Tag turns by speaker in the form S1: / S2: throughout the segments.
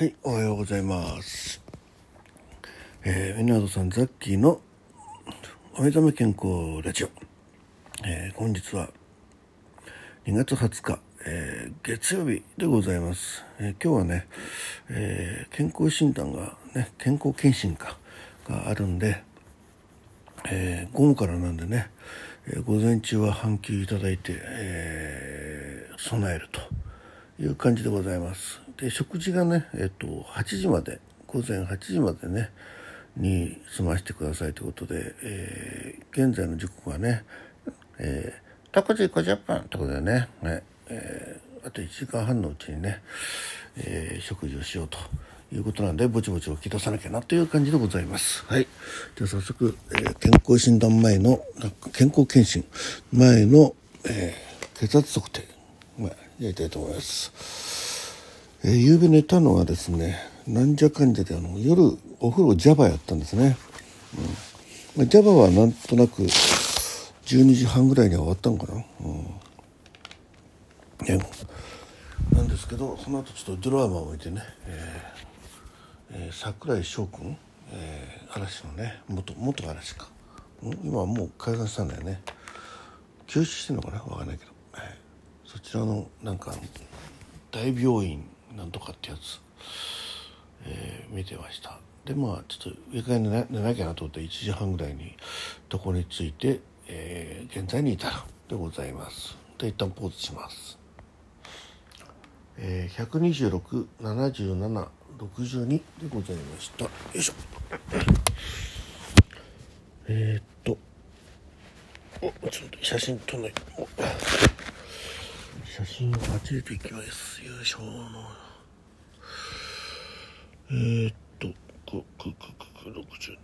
S1: はい、おはようございます。えー、ミナードさん、ザッキーのお目覚め健康ラジオ。えー、本日は2月20日、えー、月曜日でございます。えー、今日はね、えー、健康診断がね、健康検診かがあるんで、えー、午後からなんでね、え、午前中は半休いただいて、えー、備えるという感じでございます。で食事がね、えっと、8時まで午前8時までねに済ましてくださいということで、えー、現在の時刻はね、えー、6時50分ということでね、ねえー、あと1時間半のうちにね、えー、食事をしようということなんでぼちぼち起き出さなきゃなという感じでございます。はい。じゃあ早速、えー、健康診断前の健康検診前の、えー、血圧測定、まあ、やりたいと思います。えー、夕べ寝たのはですねなんじゃかんじゃであの夜お風呂ジャバやったんですね、うん。まあ、ジャバはなんとなく12時半ぐらいには終わったのかな、うん、ね、なんですけどその後ちょっとドラマを置いてね、えーえー、桜井翔君、えー、嵐のね元元嵐か、うん、今はもう解散したんだよね。休止してんのかな？分かんないけど、えー、そちらのなんか大病院なんとかってやつ、えー、見てました。でまあちょっと上から寝な寝なきゃなと思って1時半ぐらいにとこに着いて、えー、現在に至るでございます。で一旦ポーズします。えー、1267762でございました。よいしょ。えー、っと。おちょっと写真撮んない。写真を初めていきます。よいしょえー、っとくくくくく62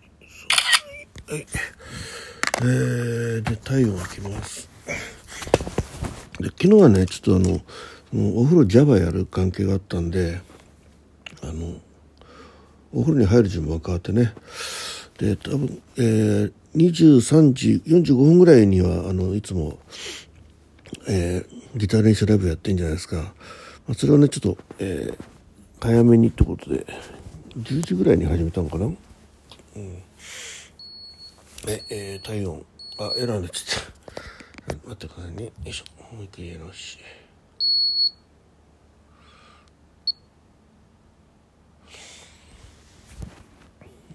S1: はい。えー、で体温を開けます。で昨日はねちょっとあのお風呂ジャバやる関係があったんであのお風呂に入る順番変わってね。で多分、えー、23時45分ぐらいにはあのいつも、えー、ギター練習ライブやってんじゃないですか、まあ、それをねちょっと、えー、早めにってことで10時ぐらいに始めたのかな。うん。ええー、体温。あエラーになっちゃった。待ってくださいね。よいしょ。もう一回やり直し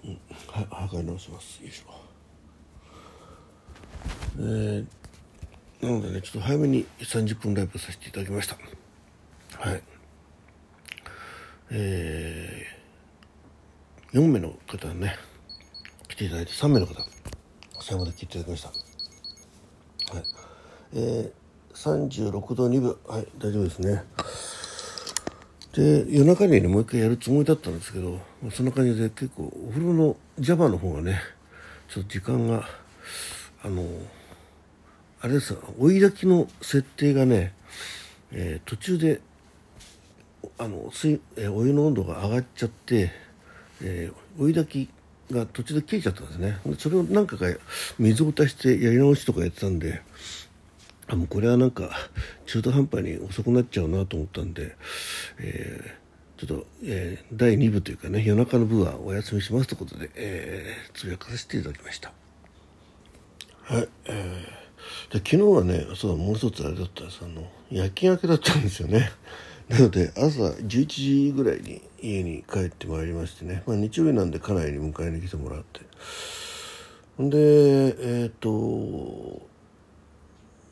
S1: うん。は測り直します。よいしょ。えー、なのでねちょっと早めに30分ライブさせていただきました。はい。えー、4名の方ね来ていただいて3名の方最後まで来ていただきました。はい。えー、36度2分。はい大丈夫ですね。で夜中にねもう一回やるつもりだったんですけどそんな感じで結構お風呂のジャバの方がねちょっと時間があのあれです追い炊きの設定がね、えー、途中であの水、えー、お湯の温度が上がっちゃって、えー、追い炊きが途中で切れちゃったんですね。それを何回か水を足してやり直しとかやってたんであもうこれはなんか中途半端に遅くなっちゃうなと思ったんで、えー、ちょっと、えー、第2部というかね夜中の部はお休みしますということで、えー、つぶやかせていただきました。はいえー、で昨日はねそうもう一つあれだったんですあの夜勤明けだったんですよね。なので朝11時ぐらいに家に帰ってまいりましてね、まあ、日曜日なんで家内に迎えに来てもらって。ほんでえっ、ー、と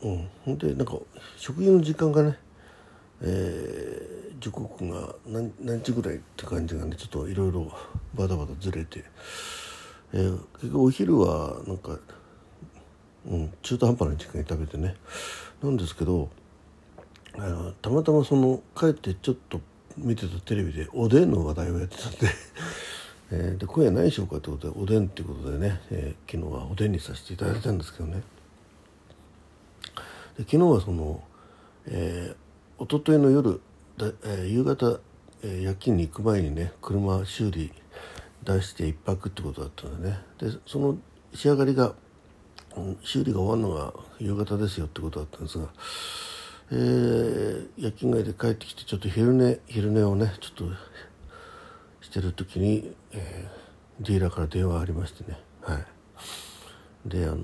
S1: うん。ほんでなんか食事の時間がねえー、時刻が何何時ぐらいって感じがねちょっといろいろバタバタずれて、えー、結局お昼はなんか、うん、中途半端な時間に食べてね。なんですけどあのたまたまその帰ってちょっと見てたテレビでおでんの話題をやってたんで えー、で今夜何しようかってことでおでんっていうことでね、えー、昨日はおでんにさせていただいたんですけどね。で昨日はその、えー、一昨日の夜だ、えー、夕方、えー、夜勤に行く前にね車修理出して一泊ってことだったんでね。でその仕上がりが、修理が終わるのが夕方ですよってことだったんですが、えー、夜勤街で帰ってきてちょっと昼寝昼寝をねちょっとしてる時に、えー、ディーラーから電話ありましてね。はい。であの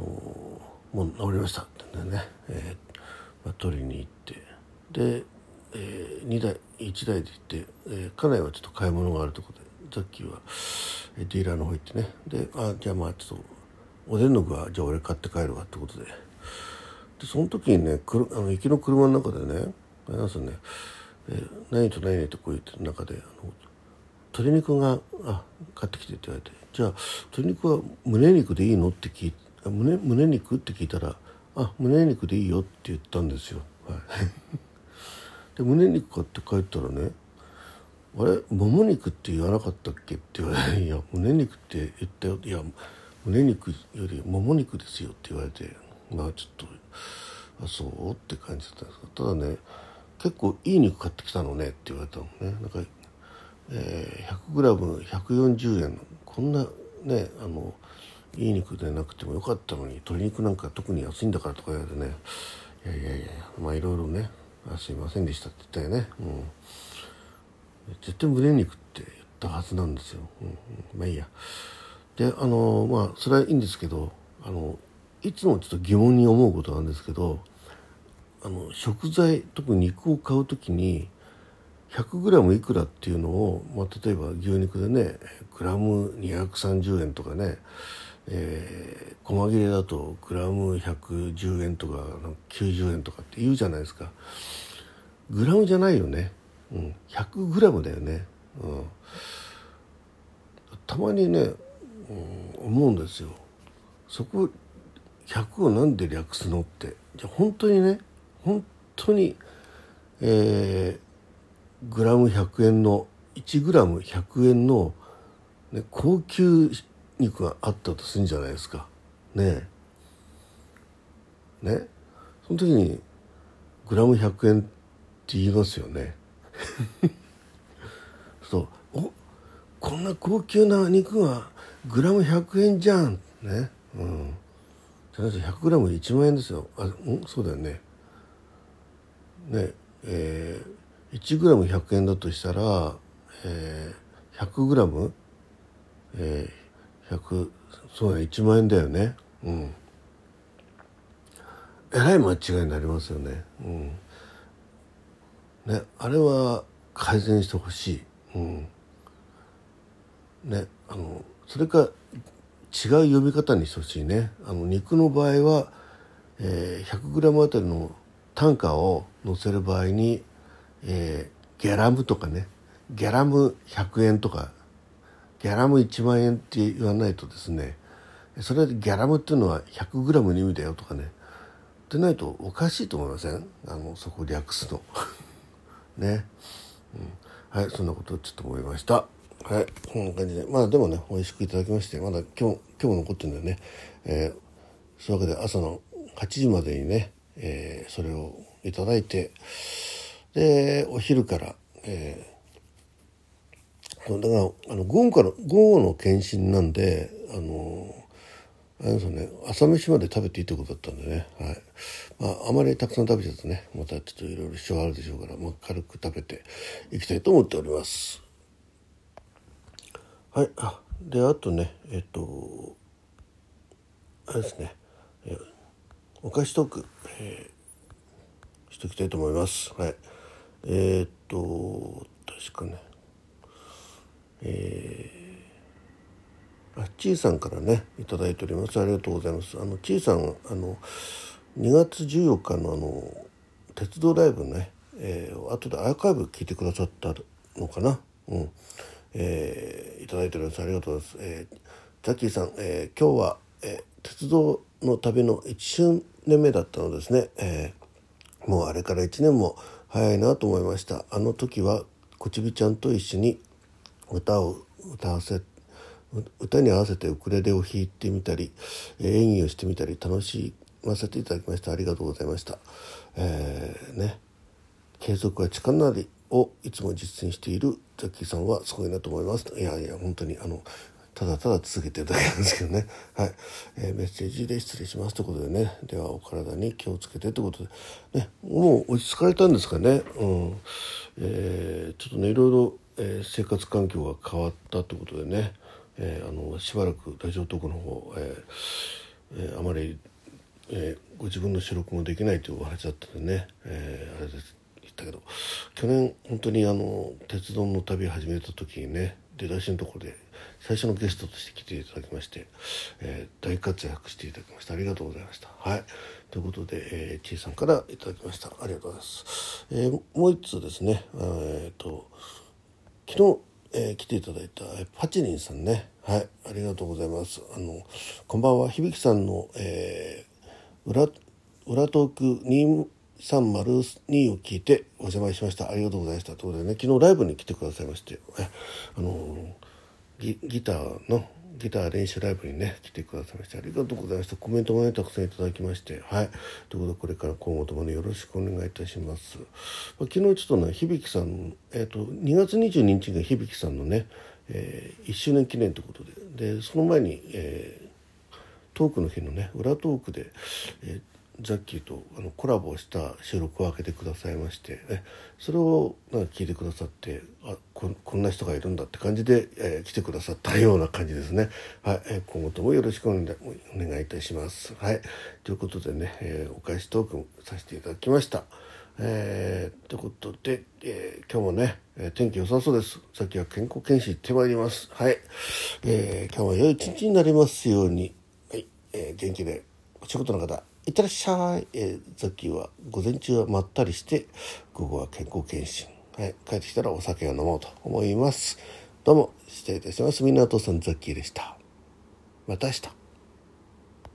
S1: もう治りましたってんでね、えーまあ、取りに行って。で、えー、2台1台で行って、えー、家内はちょっと買い物があるところでザッキーは、えー、ディーラーの方行ってね。であじゃあまあちょっとおでんの具はじゃあ俺買って帰るわってことででその時にねくるあの行きの車の中でね皆さんね、えー、何と何とこう言ってる中であの鶏肉があ買ってきてって言われてじゃあ鶏肉は胸肉でいいのって聞いて胸胸肉って聞いたら「あ胸肉でいいよ」って言ったんですよ。はい、で胸肉買って帰ったらね「あれもも肉って言わなかったっけ?」って言われて「いや胸肉って言ったよ」いや胸肉よりもも肉ですよ」って言われてまあちょっと「あそう?」って感じだったんですけどただね結構いい肉買ってきたのねって言われたのね。なんか、えー、100g140 円のこんなねあのいい肉でなくてもよかったのに鶏肉なんか特に安いんだからとか言われてね。いやいやいやまあいろいろねあすいませんでしたって言ったよね、うん、絶対胸肉って言ったはずなんですよ、うん、まあいいや。であのまあそれはいいんですけどあのいつもちょっと疑問に思うことなんですけどあの食材特に肉を買う時に 100g いくらっていうのを、まあ、例えば牛肉でねグラム230円とかねえー、細切れだとグラム110円とか90円とかって言うじゃないですか。グラムじゃないよね、うん、100グラムだよね、うん、たまにね、思うんですよ。そこ100をなんで略すのって。じゃ本当にね本当にえー、グラム100円の1グラム100円の、ね、高級肉があったとするんじゃないですか。ねえ。ね。その時にグラム100円って言いますよね。そう。おこんな高級な肉がグラム100円じゃん。ね。うん。100グラム1万円ですよ。あん？そうだよね。ねえー、1グラム100円だとしたら、えー、100グラム、えー、100そうだ1万円だよね。うん。えらい間違いになりますよね。うん。ねあれは改善してほしい。うん。ねあのそれか違う呼び方にしてほしいね。あの肉の場合は、えー、100g あたりの単価を載せる場合に、えー、ギャラムとかね。ギャラム100円とか。ギャラム1万円って言わないとですねそれでギャラムっていうのは 100g の意味だよとかね。ってないとおかしいと思いません？あのそこ略すの。ね、うん、はいそんなことをちょっと思いました。はいこんな感じで。まあでもね美味しくいただきましてまだ今日今日残ってるんだよね、えー、そういうわけで朝の8時までにね、えー、それをいただいてでお昼から、えーだからあの午後から午後の検診なんであのあれですね朝飯まで食べていいってことだったんでね、はい。まあ、あまりたくさん食べちゃうとねまたちょっといろいろ支障あるでしょうから、まあ、軽く食べていきたいと思っております。はいあであとねえっとあれですね、えお菓子トーク、えー、しておきたいと思います。はい。えー、っと確かねえー、あちいさんからね頂いております。ありがとうございます。あのちいさんあの2月14日のあの鉄道ライブね、えー、後でアーカイブ聞いてくださったのかな。うん。えー、いただいております。ありがとうございます、えー、ザッキーさん、えー、今日は、えー、鉄道の旅の1周年目だったのですね、えー、もうあれから1年も早いなと思いました。あの時はこちびちゃんと一緒に歌を歌わせ歌に合わせてウクレレを弾いてみたり演技をしてみたり楽しませていただきましてありがとうございました。えー、ね。継続は力なり。をいつも実践しているザッキーさんはすごいなと思います。いやいや本当にあのただただ続けてるだけなんですけどね。はい。えー、メッセージで失礼しますということでね。では、お体に気をつけてということで。ね、もう落ち着かれたんですかね。うん。えー、ちょっとね、いろいろ、えー、生活環境が変わったということでね、えー、あのしばらくラジオトークの方、えーえー、あまり、えー、ご自分の収録もできないというお話だったんでね、えー、あれですったけど去年本当にあの鉄道の旅始めた時にね出だしのところで最初のゲストとして来ていただきまして、えー、大活躍していただきました。ありがとうございました。はい。ということで、えー、ちいさんからいただきました。ありがとうございます、えー、もう一つですね。えっ、ー、と昨日、えー、来ていただいたパチリンさんね。はい。ありがとうございます。あのこんばんは。響さんの、えー、裏裏トーク302を聞いてお邪魔しました。ありがとうございました。ということでね昨日ライブに来てくださいましてあのギギターのギター練習ライブにね来てくださいましてありがとうございました。コメントもねたくさんいただきましてはい。ということでこれから今後ともねよろしくお願いいたします、まあ、昨日ちょっとね響さんえっ、ー、と2月22日が響さんのね、えー、1周年記念ということで。でその前に、えー、トークの日のね裏トークで、えーザッキーとあのコラボした収録を開けてくださいまして、ね、それをなんか聞いてくださってあここんな人がいるんだって感じで、えー、来てくださったような感じですね。はい、えー、今後ともよろしくお願いいたします。はい、ということでね、えー、お返しトークさせていただきました。えー、ということで、えー、今日もね、えー、天気良さそうです。さっきは健康検診行ってまいります。はい、えー、今日も良い一日になりますように、はい、えー、元気でお仕事の方、いってらっしゃい。えー、ザッキーは午前中はまったりして、午後は健康検診。はい、帰ってきたらお酒を飲もうと思います。どうも、失礼いたします。みんなお父さんザッキーでした。また明日。